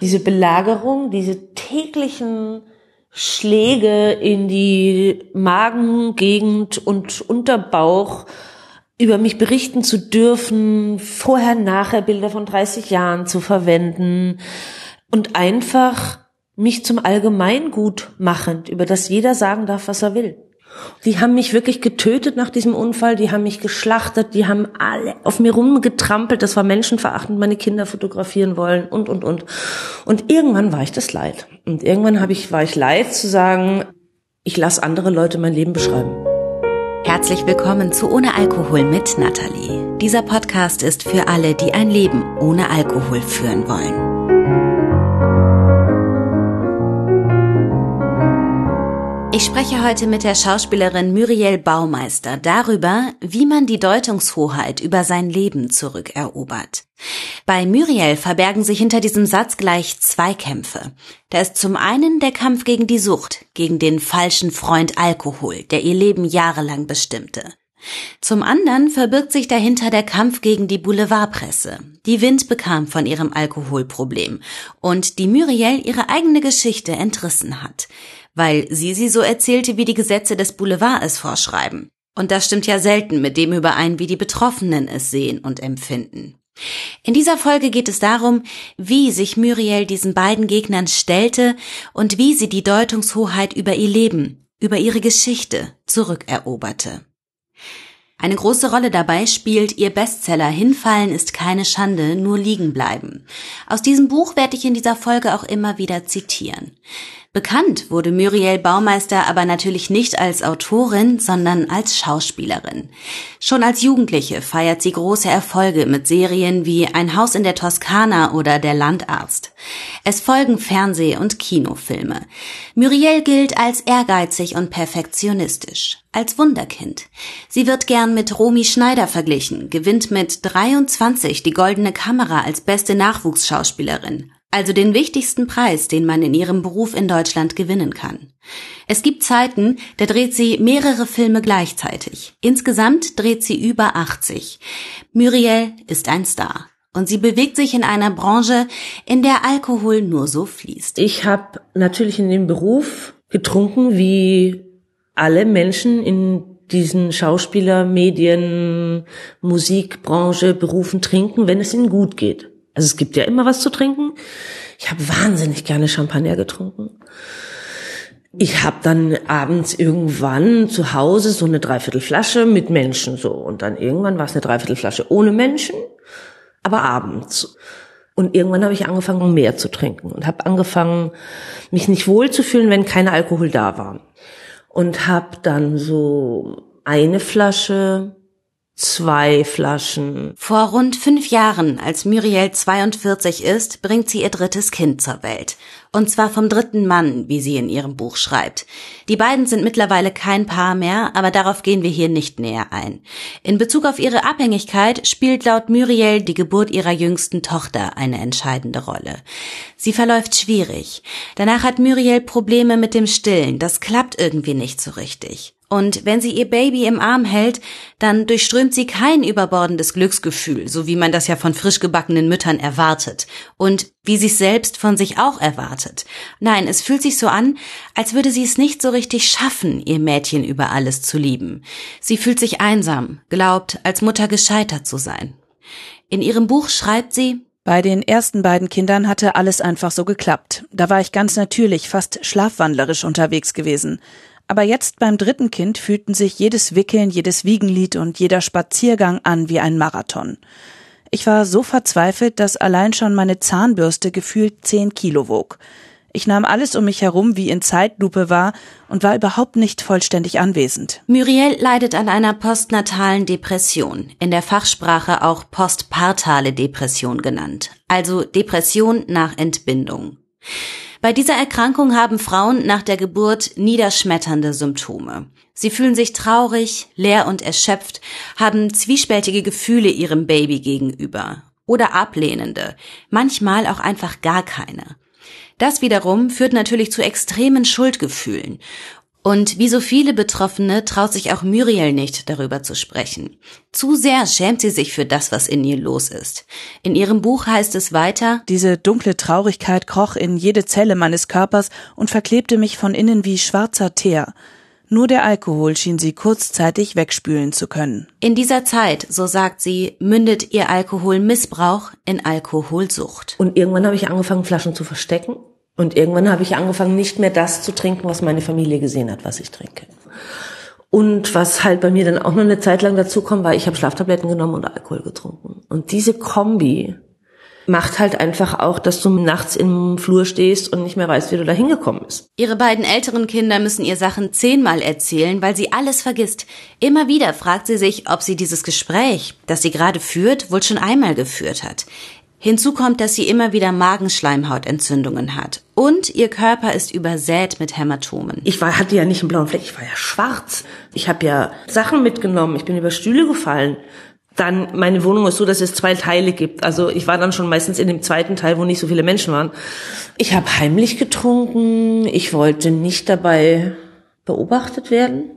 Diese Belagerung, diese täglichen Schläge in die Magengegend und Unterbauch, über mich berichten zu dürfen, vorher, nachher Bilder von 30 Jahren zu verwenden und einfach mich zum Allgemeingut machend, über das jeder sagen darf, was er will. Die haben mich wirklich getötet nach diesem Unfall, die haben mich geschlachtet, die haben alle auf mir rumgetrampelt, das war menschenverachtend, meine Kinder fotografieren wollen und, und, und. Und irgendwann war ich das leid. Und irgendwann habe ich, war ich leid zu sagen, ich lasse andere Leute mein Leben beschreiben. Herzlich willkommen zu Ohne Alkohol mit Nathalie. Dieser Podcast ist für alle, die ein Leben ohne Alkohol führen wollen. Ich spreche heute mit der Schauspielerin Muriel Baumeister darüber, wie man die Deutungshoheit über sein Leben zurückerobert. Bei Muriel verbergen sich hinter diesem Satz gleich zwei Kämpfe. Da ist zum einen der Kampf gegen die Sucht, gegen den falschen Freund Alkohol, der ihr Leben jahrelang bestimmte. Zum anderen verbirgt sich dahinter der Kampf gegen die Boulevardpresse, die Wind bekam von ihrem Alkoholproblem und die Muriel ihre eigene Geschichte entrissen hat weil sie sie so erzählte, wie die Gesetze des Boulevard es vorschreiben. Und das stimmt ja selten mit dem überein, wie die Betroffenen es sehen und empfinden. In dieser Folge geht es darum, wie sich Muriel diesen beiden Gegnern stellte und wie sie die Deutungshoheit über ihr Leben, über ihre Geschichte zurückeroberte. Eine große Rolle dabei spielt ihr Bestseller Hinfallen ist keine Schande, nur liegen bleiben. Aus diesem Buch werde ich in dieser Folge auch immer wieder zitieren. Bekannt wurde Muriel Baumeister aber natürlich nicht als Autorin, sondern als Schauspielerin. Schon als Jugendliche feiert sie große Erfolge mit Serien wie Ein Haus in der Toskana oder Der Landarzt. Es folgen Fernseh- und Kinofilme. Muriel gilt als ehrgeizig und perfektionistisch als Wunderkind. Sie wird gern mit Romy Schneider verglichen, gewinnt mit 23 die Goldene Kamera als beste Nachwuchsschauspielerin also den wichtigsten Preis, den man in ihrem Beruf in Deutschland gewinnen kann. Es gibt Zeiten, da dreht sie mehrere Filme gleichzeitig. Insgesamt dreht sie über 80. Muriel ist ein Star. Und sie bewegt sich in einer Branche, in der Alkohol nur so fließt. Ich habe natürlich in dem Beruf getrunken, wie alle Menschen in diesen Schauspieler, Medien, Musikbranche, Berufen trinken, wenn es ihnen gut geht. Also es gibt ja immer was zu trinken. Ich habe wahnsinnig gerne Champagner getrunken. Ich habe dann abends irgendwann zu Hause so eine Dreiviertelflasche mit Menschen so und dann irgendwann war es eine Dreiviertelflasche ohne Menschen, aber abends. Und irgendwann habe ich angefangen mehr zu trinken und habe angefangen mich nicht wohl zu fühlen, wenn kein Alkohol da war. Und habe dann so eine Flasche zwei Flaschen. Vor rund fünf Jahren, als Muriel 42 ist, bringt sie ihr drittes Kind zur Welt. Und zwar vom dritten Mann, wie sie in ihrem Buch schreibt. Die beiden sind mittlerweile kein Paar mehr, aber darauf gehen wir hier nicht näher ein. In Bezug auf ihre Abhängigkeit spielt laut Muriel die Geburt ihrer jüngsten Tochter eine entscheidende Rolle. Sie verläuft schwierig. Danach hat Muriel Probleme mit dem Stillen. Das klappt irgendwie nicht so richtig. Und wenn sie ihr Baby im Arm hält, dann durchströmt sie kein überbordendes Glücksgefühl, so wie man das ja von frisch gebackenen Müttern erwartet und wie sie es selbst von sich auch erwartet. Nein, es fühlt sich so an, als würde sie es nicht so richtig schaffen, ihr Mädchen über alles zu lieben. Sie fühlt sich einsam, glaubt, als Mutter gescheitert zu sein. In ihrem Buch schreibt sie, bei den ersten beiden Kindern hatte alles einfach so geklappt. Da war ich ganz natürlich, fast schlafwandlerisch unterwegs gewesen. Aber jetzt beim dritten Kind fühlten sich jedes Wickeln, jedes Wiegenlied und jeder Spaziergang an wie ein Marathon. Ich war so verzweifelt, dass allein schon meine Zahnbürste gefühlt zehn Kilo wog. Ich nahm alles um mich herum wie in Zeitlupe wahr und war überhaupt nicht vollständig anwesend. Muriel leidet an einer postnatalen Depression, in der Fachsprache auch postpartale Depression genannt, also Depression nach Entbindung. Bei dieser Erkrankung haben Frauen nach der Geburt niederschmetternde Symptome. Sie fühlen sich traurig, leer und erschöpft, haben zwiespältige Gefühle ihrem Baby gegenüber oder ablehnende, manchmal auch einfach gar keine. Das wiederum führt natürlich zu extremen Schuldgefühlen Und wie so viele Betroffene traut sich auch Muriel nicht, darüber zu sprechen. Zu sehr schämt sie sich für das, was in ihr los ist. In ihrem Buch heißt es weiter, Diese dunkle Traurigkeit kroch in jede Zelle meines Körpers und verklebte mich von innen wie schwarzer Teer. Nur der Alkohol schien sie kurzzeitig wegspülen zu können. In dieser Zeit, so sagt sie, mündet ihr Alkoholmissbrauch in Alkoholsucht. Und irgendwann habe ich angefangen, Flaschen zu verstecken. Und irgendwann habe ich angefangen, nicht mehr das zu trinken, was meine Familie gesehen hat, was ich trinke. Und was halt bei mir dann auch noch eine Zeit lang dazu kommt, war, ich habe Schlaftabletten genommen und Alkohol getrunken. Und diese Kombi macht halt einfach auch, dass du nachts im Flur stehst und nicht mehr weißt, wie du da hingekommen bist. Ihre beiden älteren Kinder müssen ihr Sachen zehnmal erzählen, weil sie alles vergisst. Immer wieder fragt sie sich, ob sie dieses Gespräch, das sie gerade führt, wohl schon einmal geführt hat. Hinzu kommt, dass sie immer wieder Magenschleimhautentzündungen hat. Und ihr Körper ist übersät mit Hämatomen. Ich war, hatte ja nicht einen blauen Fleck, ich war ja schwarz. Ich habe ja Sachen mitgenommen, ich bin über Stühle gefallen. Dann, meine Wohnung ist so, dass es zwei Teile gibt. Also ich war dann schon meistens in dem zweiten Teil, wo nicht so viele Menschen waren. Ich habe heimlich getrunken. Ich wollte nicht dabei beobachtet werden.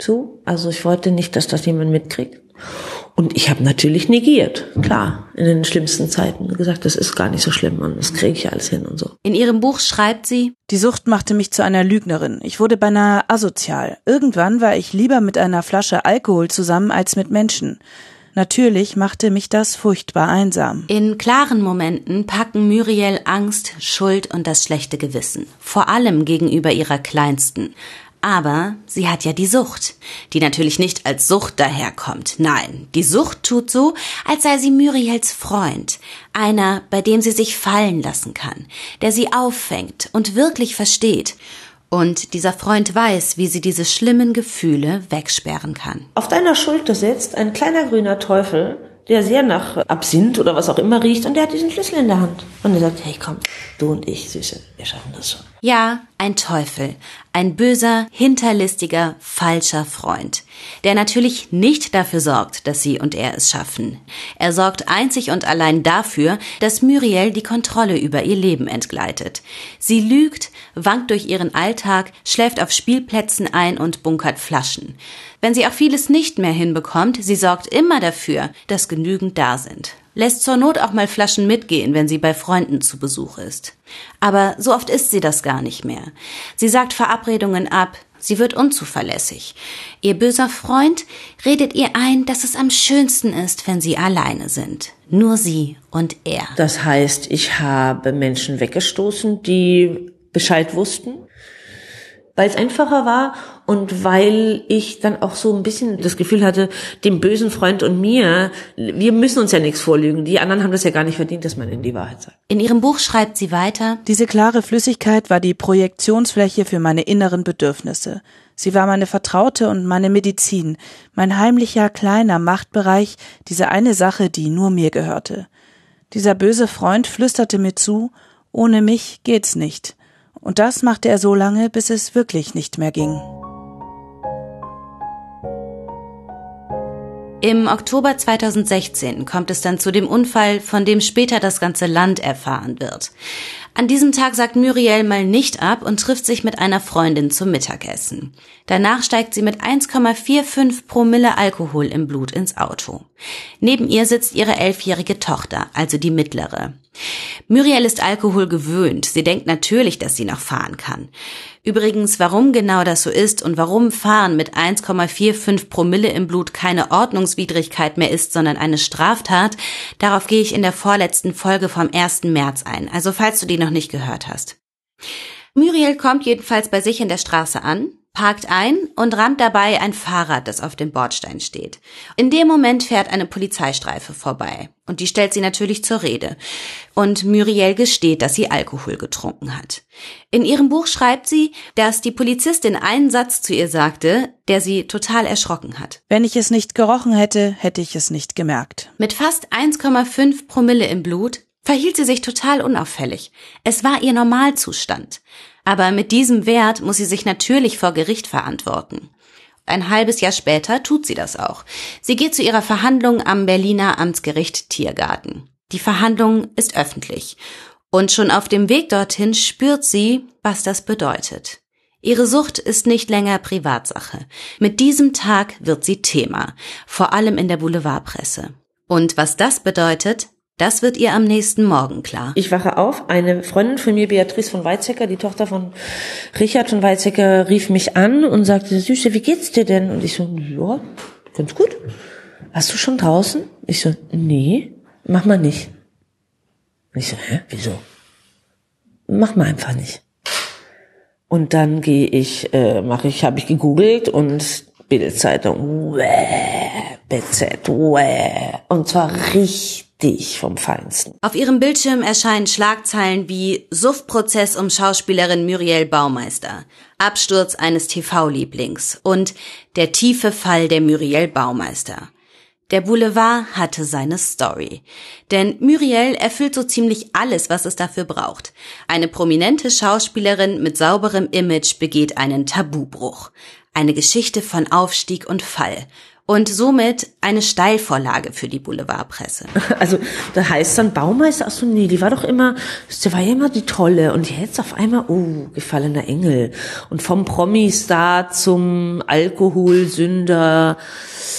So, also ich wollte nicht, dass das jemand mitkriegt. Und ich habe natürlich negiert, klar, in den schlimmsten Zeiten gesagt, das ist gar nicht so schlimm und das kriege ich alles hin und so. In ihrem Buch schreibt sie, Die Sucht machte mich zu einer Lügnerin. Ich wurde beinahe asozial. Irgendwann war ich lieber mit einer Flasche Alkohol zusammen als mit Menschen. Natürlich machte mich das furchtbar einsam. in klaren Momenten packen Muriel Angst, Schuld und das schlechte Gewissen. Vor allem gegenüber ihrer Kleinsten. Aber sie hat ja die Sucht, die natürlich nicht als Sucht daherkommt. Nein, die Sucht tut so, als sei sie Muriels Freund. Einer, bei dem sie sich fallen lassen kann, der sie auffängt und wirklich versteht. Und dieser Freund weiß, wie sie diese schlimmen Gefühle wegsperren kann. Auf deiner Schulter sitzt ein kleiner grüner Teufel, der sehr nach Absinth oder was auch immer riecht und der hat diesen Schlüssel in der Hand. Und er sagt, hey komm, du und ich, Süße, wir schaffen das schon. Ja, ein Teufel, ein böser, hinterlistiger, falscher Freund, der natürlich nicht dafür sorgt, dass sie und er es schaffen. Er sorgt einzig und allein dafür, dass Muriel die Kontrolle über ihr Leben entgleitet. Sie lügt, wankt durch ihren Alltag, schläft auf Spielplätzen ein und bunkert Flaschen. Wenn sie auch vieles nicht mehr hinbekommt, sie sorgt immer dafür, dass genügend da sind lässt zur Not auch mal Flaschen mitgehen, wenn sie bei Freunden zu Besuch ist. Aber so oft ist sie das gar nicht mehr. Sie sagt Verabredungen ab, sie wird unzuverlässig. Ihr böser Freund redet ihr ein, dass es am schönsten ist, wenn sie alleine sind. Nur sie und er. Das heißt, ich habe Menschen weggestoßen, die Bescheid wussten, weil es einfacher war und weil ich dann auch so ein bisschen das Gefühl hatte, dem bösen Freund und mir, wir müssen uns ja nichts vorlügen. Die anderen haben das ja gar nicht verdient, dass man ihnen die Wahrheit sagt. In ihrem Buch schreibt sie weiter, Diese klare Flüssigkeit war die Projektionsfläche für meine inneren Bedürfnisse. Sie war meine Vertraute und meine Medizin, mein heimlicher kleiner Machtbereich, diese eine Sache, die nur mir gehörte. Dieser böse Freund flüsterte mir zu, ohne mich geht's nicht. Und das machte er so lange, bis es wirklich nicht mehr ging. Im Oktober 2016 kommt es dann zu dem Unfall, von dem später das ganze Land erfahren wird. An diesem Tag sagt Muriel mal nicht ab und trifft sich mit einer Freundin zum Mittagessen. Danach steigt sie mit 1,45 Promille Alkohol im Blut ins Auto. Neben ihr sitzt ihre elfjährige Tochter, also die mittlere. Muriel ist Alkohol gewöhnt. Sie denkt natürlich, dass sie noch fahren kann. Übrigens, warum genau das so ist und warum Fahren mit 1,45 Promille im Blut keine Ordnungswidrigkeit mehr ist, sondern eine Straftat, darauf gehe ich in der vorletzten Folge vom 1. März ein. Also falls du die noch nicht gehört hast. Muriel kommt jedenfalls bei sich in der Straße an, parkt ein und rammt dabei ein Fahrrad, das auf dem Bordstein steht. In dem Moment fährt eine Polizeistreife vorbei und die stellt sie natürlich zur Rede. Und Muriel gesteht, dass sie Alkohol getrunken hat. In ihrem Buch schreibt sie, dass die Polizistin einen Satz zu ihr sagte, der sie total erschrocken hat. Wenn ich es nicht gerochen hätte, hätte ich es nicht gemerkt. Mit fast 1,5 Promille im Blut verhielt sie sich total unauffällig. Es war ihr Normalzustand. Aber mit diesem Wert muss sie sich natürlich vor Gericht verantworten. Ein halbes Jahr später tut sie das auch. Sie geht zu ihrer Verhandlung am Berliner Amtsgericht Tiergarten. Die Verhandlung ist öffentlich. Und schon auf dem Weg dorthin spürt sie, was das bedeutet. Ihre Sucht ist nicht länger Privatsache. Mit diesem Tag wird sie Thema, vor allem in der Boulevardpresse. Und was das bedeutet, das wird ihr am nächsten Morgen klar. Ich wache auf, eine Freundin von mir, Beatrice von Weizsäcker, die Tochter von Richard von Weizsäcker, rief mich an und sagte, Süße, wie geht's dir denn? Und ich so, ja, ganz gut. Hast du schon draußen? Ich so, nee, mach mal nicht. Und ich so, hä, wieso? Mach mal einfach nicht. Und dann gehe ich, äh, mache ich, habe ich gegoogelt und Bildzeitung, BZ, und zwar richtig vom Feinsten. Auf ihrem Bildschirm erscheinen Schlagzeilen wie Suffprozess um Schauspielerin Muriel Baumeister, Absturz eines TV-Lieblings und der tiefe Fall der Muriel Baumeister. Der Boulevard hatte seine Story. Denn Muriel erfüllt so ziemlich alles, was es dafür braucht. Eine prominente Schauspielerin mit sauberem Image begeht einen Tabubruch. Eine Geschichte von Aufstieg und Fall. Und somit eine Steilvorlage für die Boulevardpresse. Also da heißt dann Baumeister, ach so nee, die war doch immer, die war ja immer die Tolle und jetzt auf einmal, oh, gefallener Engel. Und vom Promi-Star zum Alkoholsünder,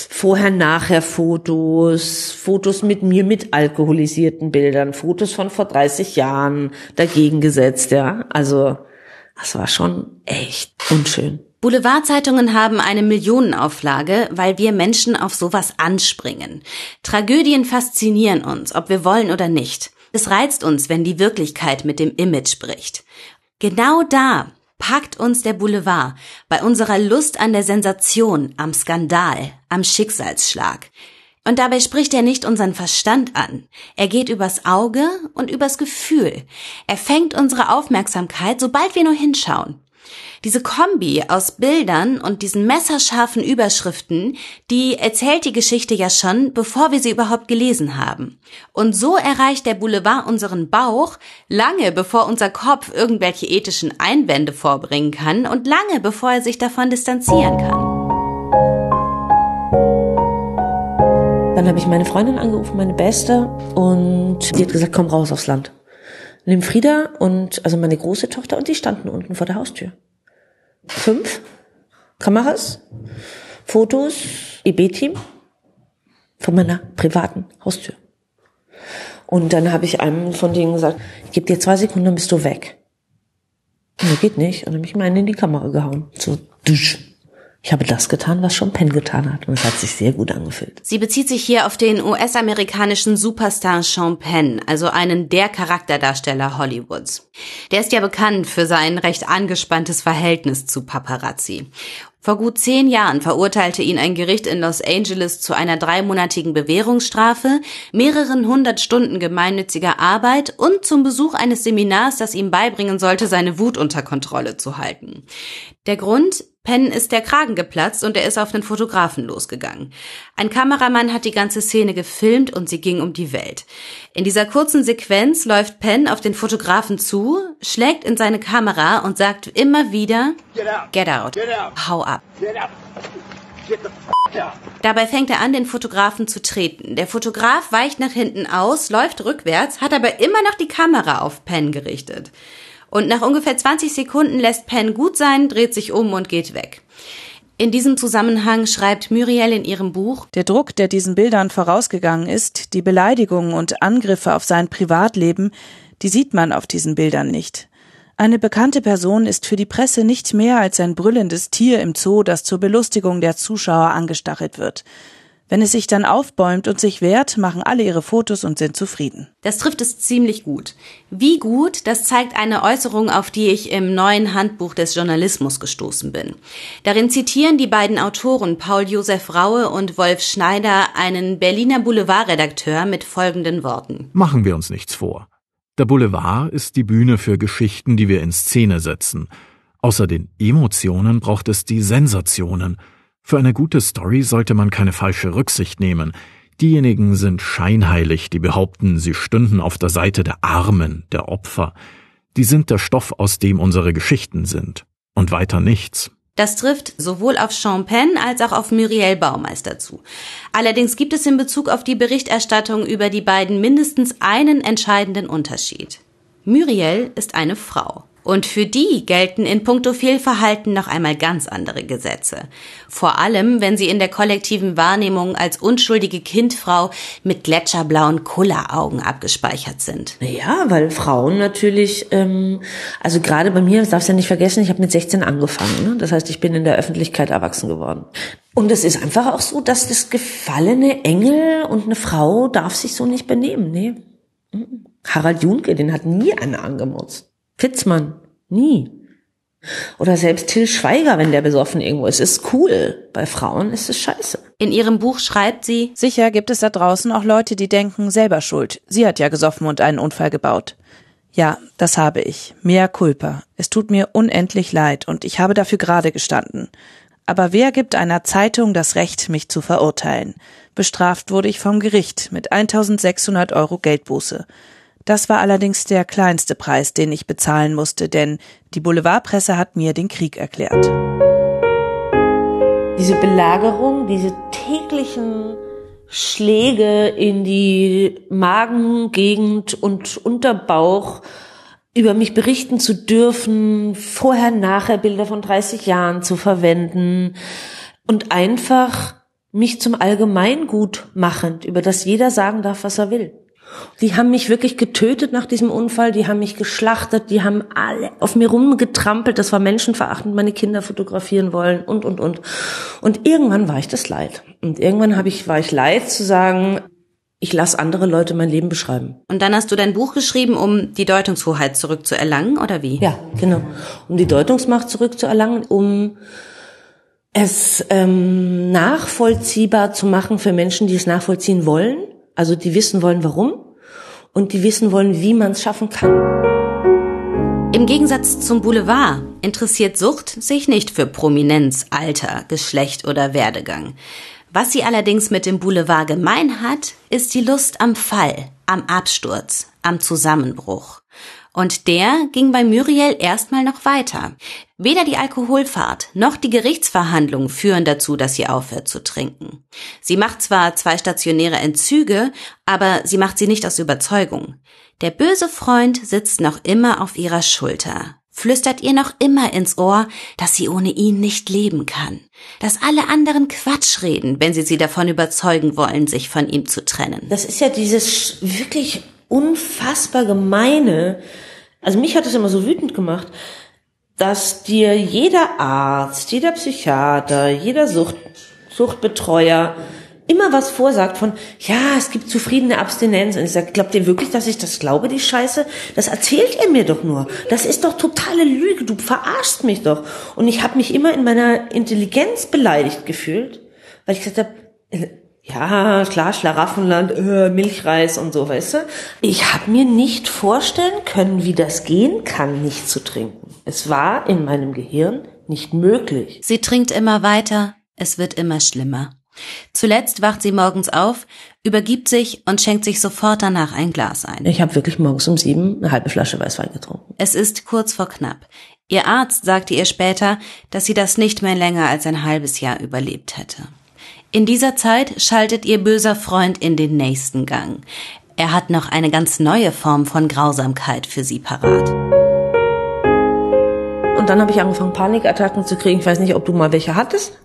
vorher-nachher Fotos, Fotos mit mir mit alkoholisierten Bildern, Fotos von vor 30 Jahren dagegen gesetzt, ja. Also das war schon echt unschön. Boulevardzeitungen haben eine Millionenauflage, weil wir Menschen auf sowas anspringen. Tragödien faszinieren uns, ob wir wollen oder nicht. Es reizt uns, wenn die Wirklichkeit mit dem Image bricht. Genau da packt uns der Boulevard bei unserer Lust an der Sensation, am Skandal, am Schicksalsschlag. Und dabei spricht er nicht unseren Verstand an. Er geht übers Auge und übers Gefühl. Er fängt unsere Aufmerksamkeit, sobald wir nur hinschauen. Diese Kombi aus Bildern und diesen messerscharfen Überschriften, die erzählt die Geschichte ja schon, bevor wir sie überhaupt gelesen haben. Und so erreicht der Boulevard unseren Bauch lange bevor unser Kopf irgendwelche ethischen Einwände vorbringen kann und lange bevor er sich davon distanzieren kann. Dann habe ich meine Freundin angerufen, meine Beste, und die hat gesagt, komm raus aufs Land. Nimm Frieda und also meine große Tochter und die standen unten vor der Haustür fünf Kameras, Fotos, EB-Team von meiner privaten Haustür. Und dann habe ich einem von denen gesagt, ich gebe dir zwei Sekunden, dann bist du weg. Und nee, geht nicht. Und dann habe ich meinen in die Kamera gehauen. So, dusch. Ich habe das getan, was schon Penn getan hat. Und es hat sich sehr gut angefühlt. Sie bezieht sich hier auf den US-amerikanischen Superstar Sean Penn, also einen der Charakterdarsteller Hollywoods. Der ist ja bekannt für sein recht angespanntes Verhältnis zu Paparazzi. Vor gut zehn Jahren verurteilte ihn ein Gericht in Los Angeles zu einer dreimonatigen Bewährungsstrafe, mehreren hundert Stunden gemeinnütziger Arbeit und zum Besuch eines Seminars, das ihm beibringen sollte, seine Wut unter Kontrolle zu halten. Der Grund? Penn ist der Kragen geplatzt und er ist auf den Fotografen losgegangen. Ein Kameramann hat die ganze Szene gefilmt und sie ging um die Welt. In dieser kurzen Sequenz läuft Penn auf den Fotografen zu, schlägt in seine Kamera und sagt immer wieder Get out, get out, get out. hau ab. Get out. Dabei fängt er an, den Fotografen zu treten. Der Fotograf weicht nach hinten aus, läuft rückwärts, hat aber immer noch die Kamera auf Penn gerichtet. Und nach ungefähr 20 Sekunden lässt Penn gut sein, dreht sich um und geht weg. In diesem Zusammenhang schreibt Muriel in ihrem Buch Der Druck, der diesen Bildern vorausgegangen ist, die Beleidigungen und Angriffe auf sein Privatleben, die sieht man auf diesen Bildern nicht. Eine bekannte Person ist für die Presse nicht mehr als ein brüllendes Tier im Zoo, das zur Belustigung der Zuschauer angestachelt wird. Wenn es sich dann aufbäumt und sich wehrt, machen alle ihre Fotos und sind zufrieden. Das trifft es ziemlich gut. Wie gut, das zeigt eine Äußerung, auf die ich im neuen Handbuch des Journalismus gestoßen bin. Darin zitieren die beiden Autoren Paul Josef Raue und Wolf Schneider einen Berliner Boulevardredakteur mit folgenden Worten. Machen wir uns nichts vor. Der Boulevard ist die Bühne für Geschichten, die wir in Szene setzen. Außer den Emotionen braucht es die Sensationen – für eine gute Story sollte man keine falsche Rücksicht nehmen. Diejenigen sind scheinheilig, die behaupten, sie stünden auf der Seite der Armen, der Opfer. Die sind der Stoff, aus dem unsere Geschichten sind. Und weiter nichts. Das trifft sowohl auf Penn als auch auf Muriel Baumeister zu. Allerdings gibt es in Bezug auf die Berichterstattung über die beiden mindestens einen entscheidenden Unterschied. Muriel ist eine Frau. Und für die gelten in puncto Fehlverhalten noch einmal ganz andere Gesetze. Vor allem, wenn sie in der kollektiven Wahrnehmung als unschuldige Kindfrau mit gletscherblauen Kulleraugen abgespeichert sind. Ja, weil Frauen natürlich, ähm, also gerade bei mir, das darfst du ja nicht vergessen, ich habe mit 16 angefangen. Ne? Das heißt, ich bin in der Öffentlichkeit erwachsen geworden. Und es ist einfach auch so, dass das gefallene Engel und eine Frau darf sich so nicht benehmen. Nee. Harald Junke, den hat nie einer angemutzt. Fitzmann, nie. Oder selbst Till Schweiger, wenn der besoffen irgendwo ist, ist cool. Bei Frauen ist es scheiße. In ihrem Buch schreibt sie, Sicher gibt es da draußen auch Leute, die denken, selber schuld. Sie hat ja gesoffen und einen Unfall gebaut. Ja, das habe ich. Mehr Culpa. Es tut mir unendlich leid und ich habe dafür gerade gestanden. Aber wer gibt einer Zeitung das Recht, mich zu verurteilen? Bestraft wurde ich vom Gericht mit 1600 Euro Geldbuße. Das war allerdings der kleinste Preis, den ich bezahlen musste, denn die Boulevardpresse hat mir den Krieg erklärt. Diese Belagerung, diese täglichen Schläge in die Magengegend und Unterbauch, über mich berichten zu dürfen, vorher, nachher Bilder von 30 Jahren zu verwenden und einfach mich zum Allgemeingut machend, über das jeder sagen darf, was er will. Die haben mich wirklich getötet nach diesem Unfall, die haben mich geschlachtet, die haben alle auf mir rumgetrampelt, das war menschenverachtend, meine Kinder fotografieren wollen und, und, und. Und irgendwann war ich das leid. Und irgendwann habe ich, war ich leid zu sagen, ich lasse andere Leute mein Leben beschreiben. Und dann hast du dein Buch geschrieben, um die Deutungshoheit zurückzuerlangen, oder wie? Ja, genau. Um die Deutungsmacht zurückzuerlangen, um es ähm, nachvollziehbar zu machen für Menschen, die es nachvollziehen wollen also die wissen wollen, warum und die wissen wollen, wie man es schaffen kann. Im Gegensatz zum Boulevard interessiert Sucht sich nicht für Prominenz, Alter, Geschlecht oder Werdegang. Was sie allerdings mit dem Boulevard gemein hat, ist die Lust am Fall, am Absturz, am Zusammenbruch. Und der ging bei Muriel erstmal noch weiter. Weder die Alkoholfahrt noch die Gerichtsverhandlungen führen dazu, dass sie aufhört zu trinken. Sie macht zwar zwei stationäre Entzüge, aber sie macht sie nicht aus Überzeugung. Der böse Freund sitzt noch immer auf ihrer Schulter, flüstert ihr noch immer ins Ohr, dass sie ohne ihn nicht leben kann, dass alle anderen Quatsch reden, wenn sie sie davon überzeugen wollen, sich von ihm zu trennen. Das ist ja dieses wirklich unfassbar gemeine, also mich hat es immer so wütend gemacht, dass dir jeder Arzt, jeder Psychiater, jeder Sucht, Suchtbetreuer immer was vorsagt von, ja, es gibt zufriedene Abstinenz. Und ich sage, glaubt ihr wirklich, dass ich das glaube, die Scheiße? Das erzählt ihr mir doch nur. Das ist doch totale Lüge. Du verarschst mich doch. Und ich habe mich immer in meiner Intelligenz beleidigt gefühlt, weil ich gesagt habe, ja, klar, Schlaraffenland, äh, Milchreis und so, weißt du. Ich habe mir nicht vorstellen können, wie das gehen kann, nicht zu trinken. Es war in meinem Gehirn nicht möglich. Sie trinkt immer weiter, es wird immer schlimmer. Zuletzt wacht sie morgens auf, übergibt sich und schenkt sich sofort danach ein Glas ein. Ich habe wirklich morgens um sieben eine halbe Flasche Weißwein getrunken. Es ist kurz vor knapp. Ihr Arzt sagte ihr später, dass sie das nicht mehr länger als ein halbes Jahr überlebt hätte. In dieser Zeit schaltet ihr böser Freund in den nächsten Gang. Er hat noch eine ganz neue Form von Grausamkeit für sie parat. Und dann habe ich angefangen, Panikattacken zu kriegen. Ich weiß nicht, ob du mal welche hattest.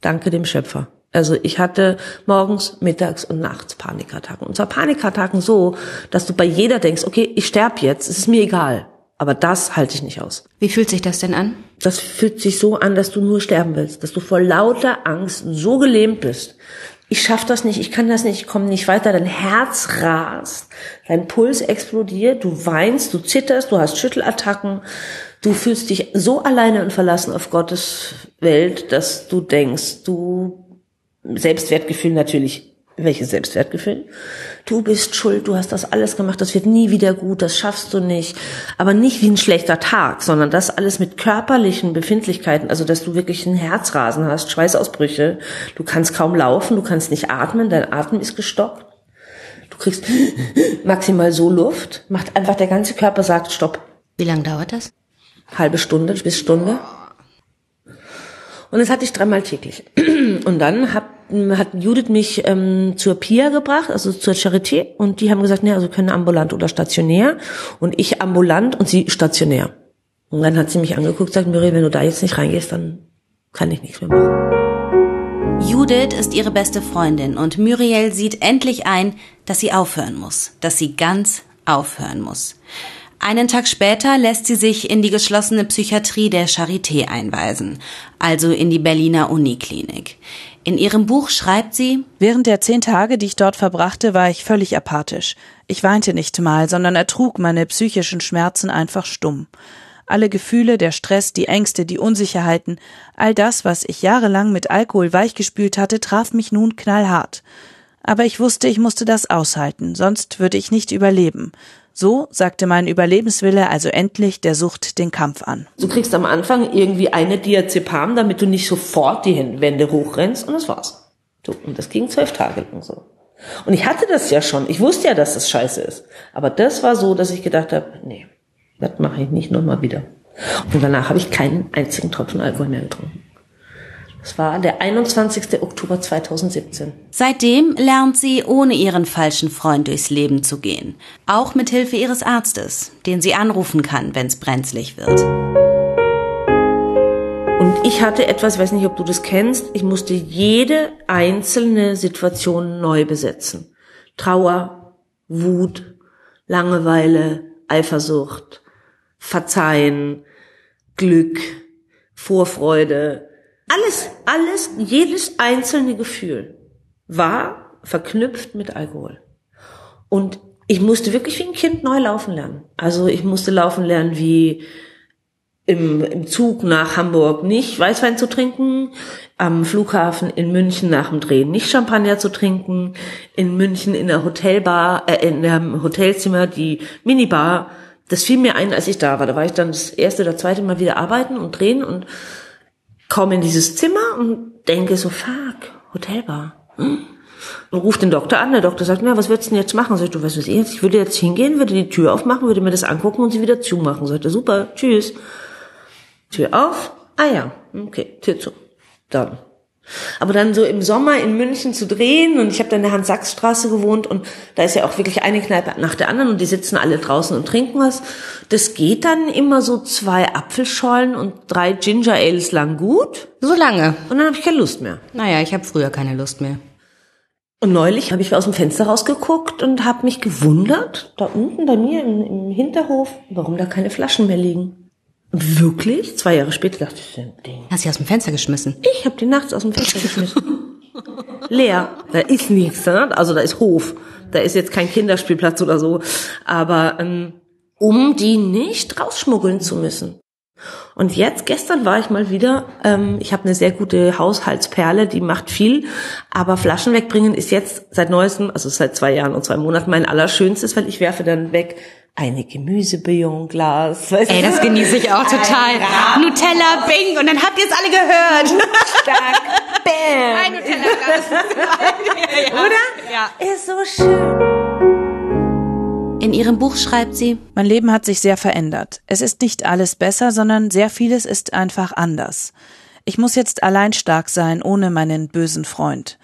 Danke dem Schöpfer. Also ich hatte morgens, mittags und nachts Panikattacken. Und zwar Panikattacken so, dass du bei jeder denkst, okay, ich sterb jetzt, es ist mir egal. Aber das halte ich nicht aus. Wie fühlt sich das denn an? Das fühlt sich so an, dass du nur sterben willst, dass du vor lauter Angst so gelähmt bist. Ich schaff das nicht, ich kann das nicht, ich komme nicht weiter, dein Herz rast, dein Puls explodiert, du weinst, du zitterst, du hast Schüttelattacken, du fühlst dich so alleine und verlassen auf Gottes Welt, dass du denkst, du Selbstwertgefühl natürlich welches Selbstwertgefühl? Du bist schuld, du hast das alles gemacht, das wird nie wieder gut, das schaffst du nicht. Aber nicht wie ein schlechter Tag, sondern das alles mit körperlichen Befindlichkeiten, also dass du wirklich einen Herzrasen hast, Schweißausbrüche, du kannst kaum laufen, du kannst nicht atmen, dein Atem ist gestoppt. Du kriegst maximal so Luft, macht einfach der ganze Körper sagt Stopp. Wie lange dauert das? Halbe Stunde bis Stunde. Und das hatte ich dreimal täglich. Und dann hab hat Judith mich ähm, zur PIA gebracht, also zur Charité, und die haben gesagt, ne, also können ambulant oder stationär, und ich ambulant und sie stationär. Und dann hat sie mich angeguckt, sagt Muriel, wenn du da jetzt nicht reingehst, dann kann ich nichts mehr machen. Judith ist ihre beste Freundin und Muriel sieht endlich ein, dass sie aufhören muss, dass sie ganz aufhören muss. Einen Tag später lässt sie sich in die geschlossene Psychiatrie der Charité einweisen, also in die Berliner Uniklinik. In ihrem Buch schreibt sie, Während der zehn Tage, die ich dort verbrachte, war ich völlig apathisch. Ich weinte nicht mal, sondern ertrug meine psychischen Schmerzen einfach stumm. Alle Gefühle, der Stress, die Ängste, die Unsicherheiten, all das, was ich jahrelang mit Alkohol weichgespült hatte, traf mich nun knallhart. Aber ich wusste, ich musste das aushalten, sonst würde ich nicht überleben. So sagte mein Überlebenswille also endlich der Sucht den Kampf an. Du kriegst am Anfang irgendwie eine Diazepam, damit du nicht sofort die Wände hochrennst und das war's. Und das ging zwölf Tage lang so. Und ich hatte das ja schon. Ich wusste ja, dass das scheiße ist. Aber das war so, dass ich gedacht habe, nee, das mache ich nicht nochmal wieder. Und danach habe ich keinen einzigen Tropfen Alkohol mehr getrunken. Das war der 21. Oktober 2017. Seitdem lernt sie, ohne ihren falschen Freund durchs Leben zu gehen. Auch mit Hilfe ihres Arztes, den sie anrufen kann, wenn es brenzlig wird. Und ich hatte etwas, weiß nicht, ob du das kennst, ich musste jede einzelne Situation neu besetzen. Trauer, Wut, Langeweile, Eifersucht, Verzeihen, Glück, Vorfreude, alles, alles, jedes einzelne Gefühl war verknüpft mit Alkohol. Und ich musste wirklich wie ein Kind neu laufen lernen. Also ich musste laufen lernen, wie im, im Zug nach Hamburg nicht Weißwein zu trinken, am Flughafen in München nach dem Drehen nicht Champagner zu trinken, in München in der Hotelbar, äh, in einem Hotelzimmer die Minibar. Das fiel mir ein, als ich da war. Da war ich dann das erste oder zweite Mal wieder arbeiten und drehen und komme in dieses Zimmer und denke so, fuck, Hotelbar. Hm? Und ruft den Doktor an. Der Doktor sagt, na, was würdest du denn jetzt machen? Sag ich, du weißt was ich jetzt? Ich würde jetzt hingehen, würde die Tür aufmachen, würde mir das angucken und sie wieder zumachen. Sagt er, super, tschüss. Tür auf. Ah ja, okay, Tür zu. Dann aber dann so im Sommer in München zu drehen und ich habe dann in der Hans-Sachs-Straße gewohnt und da ist ja auch wirklich eine Kneipe nach der anderen und die sitzen alle draußen und trinken was. Das geht dann immer so zwei Apfelschollen und drei Ginger Ales lang gut. So lange. Und dann habe ich keine Lust mehr. Naja, ich habe früher keine Lust mehr. Und neulich habe ich aus dem Fenster rausgeguckt und habe mich gewundert, da unten bei mir im, im Hinterhof, warum da keine Flaschen mehr liegen. Wirklich, zwei Jahre später dachte ich, Ding. Hast du aus dem Fenster geschmissen? Ich habe die nachts aus dem Fenster geschmissen. Leer. Da ist nichts. Ne? Also da ist Hof. Da ist jetzt kein Kinderspielplatz oder so. Aber ähm, um die nicht rausschmuggeln zu müssen. Und jetzt, gestern war ich mal wieder, ähm, ich habe eine sehr gute Haushaltsperle, die macht viel, aber Flaschen wegbringen ist jetzt seit neuestem, also seit zwei Jahren und zwei Monaten mein allerschönstes, weil ich werfe dann weg eine Gemüsebouillon-Glas. Ey, das genieße ich auch total. Nutella, Bing, und dann habt ihr es alle gehört. Stark, bam. Ein Nutella-Glas. Oder? Ja. Ist so schön. In ihrem Buch schreibt sie, Mein Leben hat sich sehr verändert. Es ist nicht alles besser, sondern sehr vieles ist einfach anders. Ich muss jetzt allein stark sein, ohne meinen bösen Freund.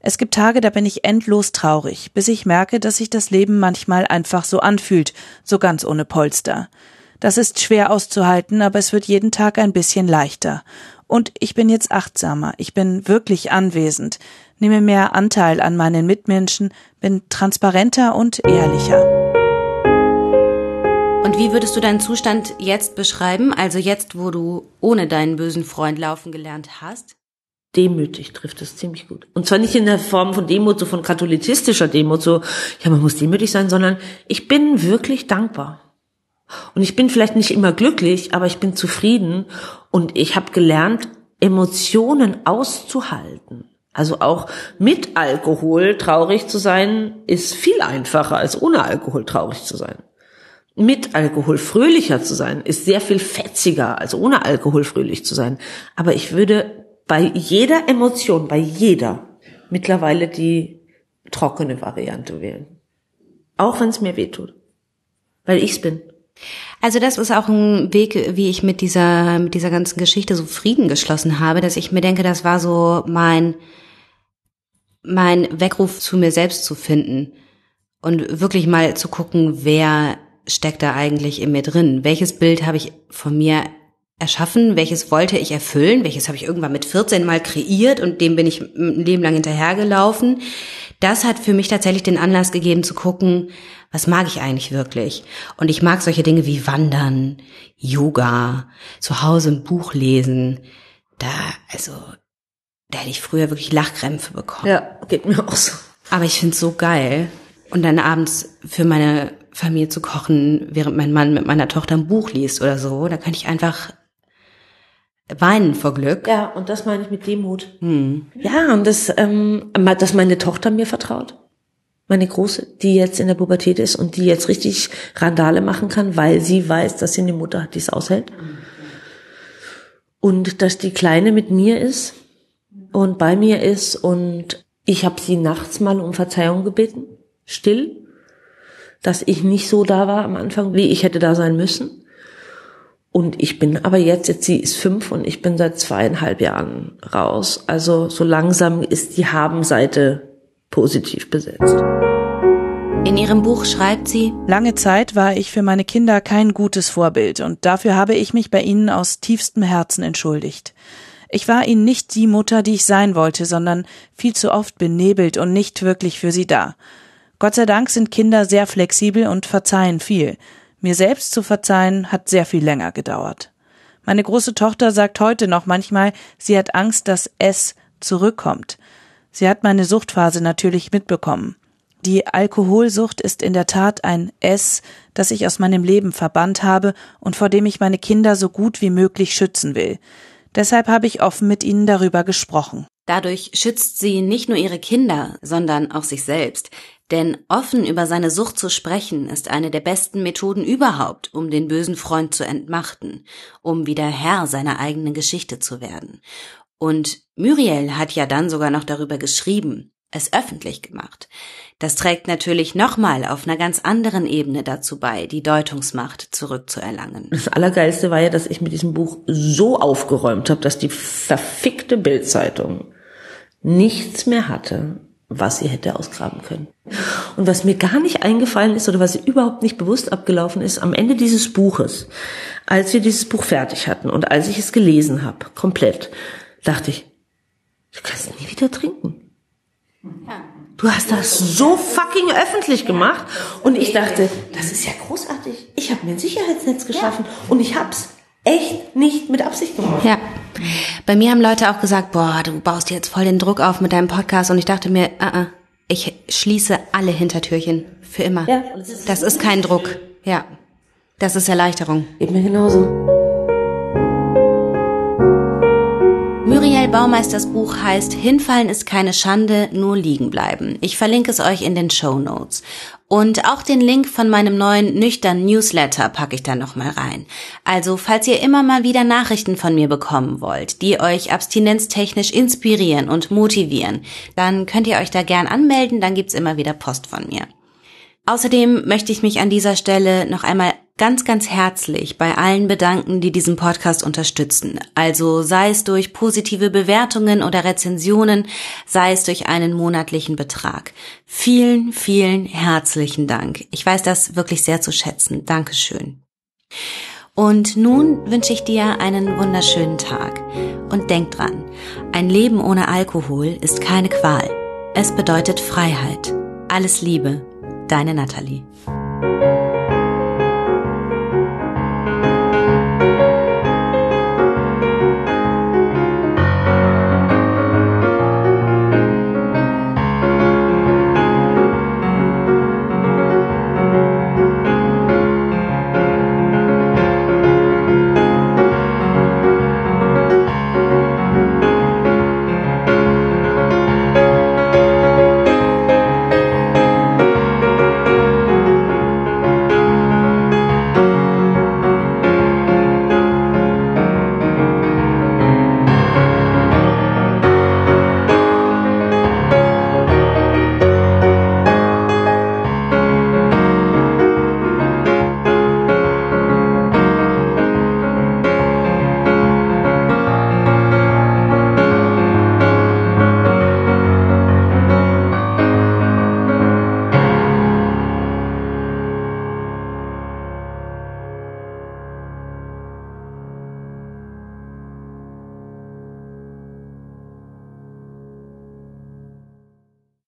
Es gibt Tage, da bin ich endlos traurig, bis ich merke, dass sich das Leben manchmal einfach so anfühlt, so ganz ohne Polster. Das ist schwer auszuhalten, aber es wird jeden Tag ein bisschen leichter. Und ich bin jetzt achtsamer, ich bin wirklich anwesend, nehme mehr Anteil an meinen Mitmenschen, bin transparenter und ehrlicher. Wie würdest du deinen Zustand jetzt beschreiben? Also jetzt, wo du ohne deinen bösen Freund laufen gelernt hast? demütig trifft es ziemlich gut. Und zwar nicht in der Form von Demut, so von katholizistischer Demut, so, ja, man muss demütig sein, sondern ich bin wirklich dankbar. Und ich bin vielleicht nicht immer glücklich, aber ich bin zufrieden und ich habe gelernt, Emotionen auszuhalten. Also auch mit Alkohol traurig zu sein, ist viel einfacher als ohne Alkohol traurig zu sein. Mit Alkohol fröhlicher zu sein, ist sehr viel fetziger als ohne Alkohol fröhlich zu sein. Aber ich würde bei jeder Emotion, bei jeder mittlerweile die trockene Variante wählen. Auch wenn es mir weh tut. Weil ich's bin. Also das ist auch ein Weg, wie ich mit dieser, mit dieser ganzen Geschichte so Frieden geschlossen habe, dass ich mir denke, das war so mein, meinen Weckruf zu mir selbst zu finden und wirklich mal zu gucken, wer steckt da eigentlich in mir drin? Welches Bild habe ich von mir erschaffen? Welches wollte ich erfüllen? Welches habe ich irgendwann mit 14 mal kreiert und dem bin ich ein Leben lang hinterhergelaufen? Das hat für mich tatsächlich den Anlass gegeben zu gucken, was mag ich eigentlich wirklich? Und ich mag solche Dinge wie Wandern, Yoga, zu Hause ein Buch lesen. Da, also, da hätte ich früher wirklich Lachkrämpfe bekommen. Ja, geht mir auch so. Aber ich finde es so geil. Und dann abends für meine Familie zu kochen, während mein Mann mit meiner Tochter ein Buch liest oder so. Da könnte ich einfach weinen vor Glück. Ja, und das meine ich mit Demut. Hm. Ja, und das, ähm, dass meine Tochter mir vertraut. Meine Große, die jetzt in der Pubertät ist und die jetzt richtig Randale machen kann, weil sie weiß, dass sie eine Mutter hat, die es aushält. Und dass die Kleine mit mir ist und bei mir ist und ich habe sie nachts mal um Verzeihung gebeten, still, dass ich nicht so da war am Anfang, wie ich hätte da sein müssen. Und ich bin aber jetzt, jetzt sie ist fünf und ich bin seit zweieinhalb Jahren raus. Also so langsam ist die Haben-Seite positiv besetzt. In ihrem Buch schreibt sie, Lange Zeit war ich für meine Kinder kein gutes Vorbild und dafür habe ich mich bei ihnen aus tiefstem Herzen entschuldigt. Ich war ihnen nicht die Mutter, die ich sein wollte, sondern viel zu oft benebelt und nicht wirklich für sie da. Gott sei Dank sind Kinder sehr flexibel und verzeihen viel. Mir selbst zu verzeihen hat sehr viel länger gedauert. Meine große Tochter sagt heute noch manchmal, sie hat Angst, dass es zurückkommt. Sie hat meine Suchtphase natürlich mitbekommen. Die Alkoholsucht ist in der Tat ein S, das ich aus meinem Leben verbannt habe und vor dem ich meine Kinder so gut wie möglich schützen will. Deshalb habe ich offen mit ihnen darüber gesprochen. Dadurch schützt sie nicht nur ihre Kinder, sondern auch sich selbst. Denn offen über seine Sucht zu sprechen, ist eine der besten Methoden überhaupt, um den bösen Freund zu entmachten, um wieder Herr seiner eigenen Geschichte zu werden. Und Muriel hat ja dann sogar noch darüber geschrieben, es öffentlich gemacht. Das trägt natürlich nochmal auf einer ganz anderen Ebene dazu bei, die Deutungsmacht zurückzuerlangen. Das Allergeilste war ja, dass ich mit diesem Buch so aufgeräumt habe, dass die verfickte Bildzeitung nichts mehr hatte, was sie hätte ausgraben können. Und was mir gar nicht eingefallen ist oder was überhaupt nicht bewusst abgelaufen ist, am Ende dieses Buches, als wir dieses Buch fertig hatten und als ich es gelesen habe, komplett, dachte ich, du kannst nie wieder trinken. Du hast das so fucking öffentlich gemacht und ich dachte, das ist ja großartig. Ich habe mir ein Sicherheitsnetz geschaffen und ich hab's echt nicht mit Absicht gemacht. Ja. Bei mir haben Leute auch gesagt, boah, du baust jetzt voll den Druck auf mit deinem Podcast und ich dachte mir, uh -uh, ich schließe alle Hintertürchen für immer. Ja, das ist, das ist kein Druck. Ja. Das ist Erleichterung. Mir genauso. Muriel Baumeisters Buch heißt Hinfallen ist keine Schande, nur liegen bleiben. Ich verlinke es euch in den Show Notes. Und auch den Link von meinem neuen nüchtern Newsletter packe ich da nochmal rein. Also, falls ihr immer mal wieder Nachrichten von mir bekommen wollt, die euch abstinenztechnisch inspirieren und motivieren, dann könnt ihr euch da gern anmelden, dann gibt's immer wieder Post von mir. Außerdem möchte ich mich an dieser Stelle noch einmal ganz, ganz herzlich bei allen bedanken, die diesen Podcast unterstützen. Also sei es durch positive Bewertungen oder Rezensionen, sei es durch einen monatlichen Betrag. Vielen, vielen herzlichen Dank. Ich weiß das wirklich sehr zu schätzen. Dankeschön. Und nun wünsche ich dir einen wunderschönen Tag. Und denk dran, ein Leben ohne Alkohol ist keine Qual. Es bedeutet Freiheit. Alles Liebe, deine Natalie.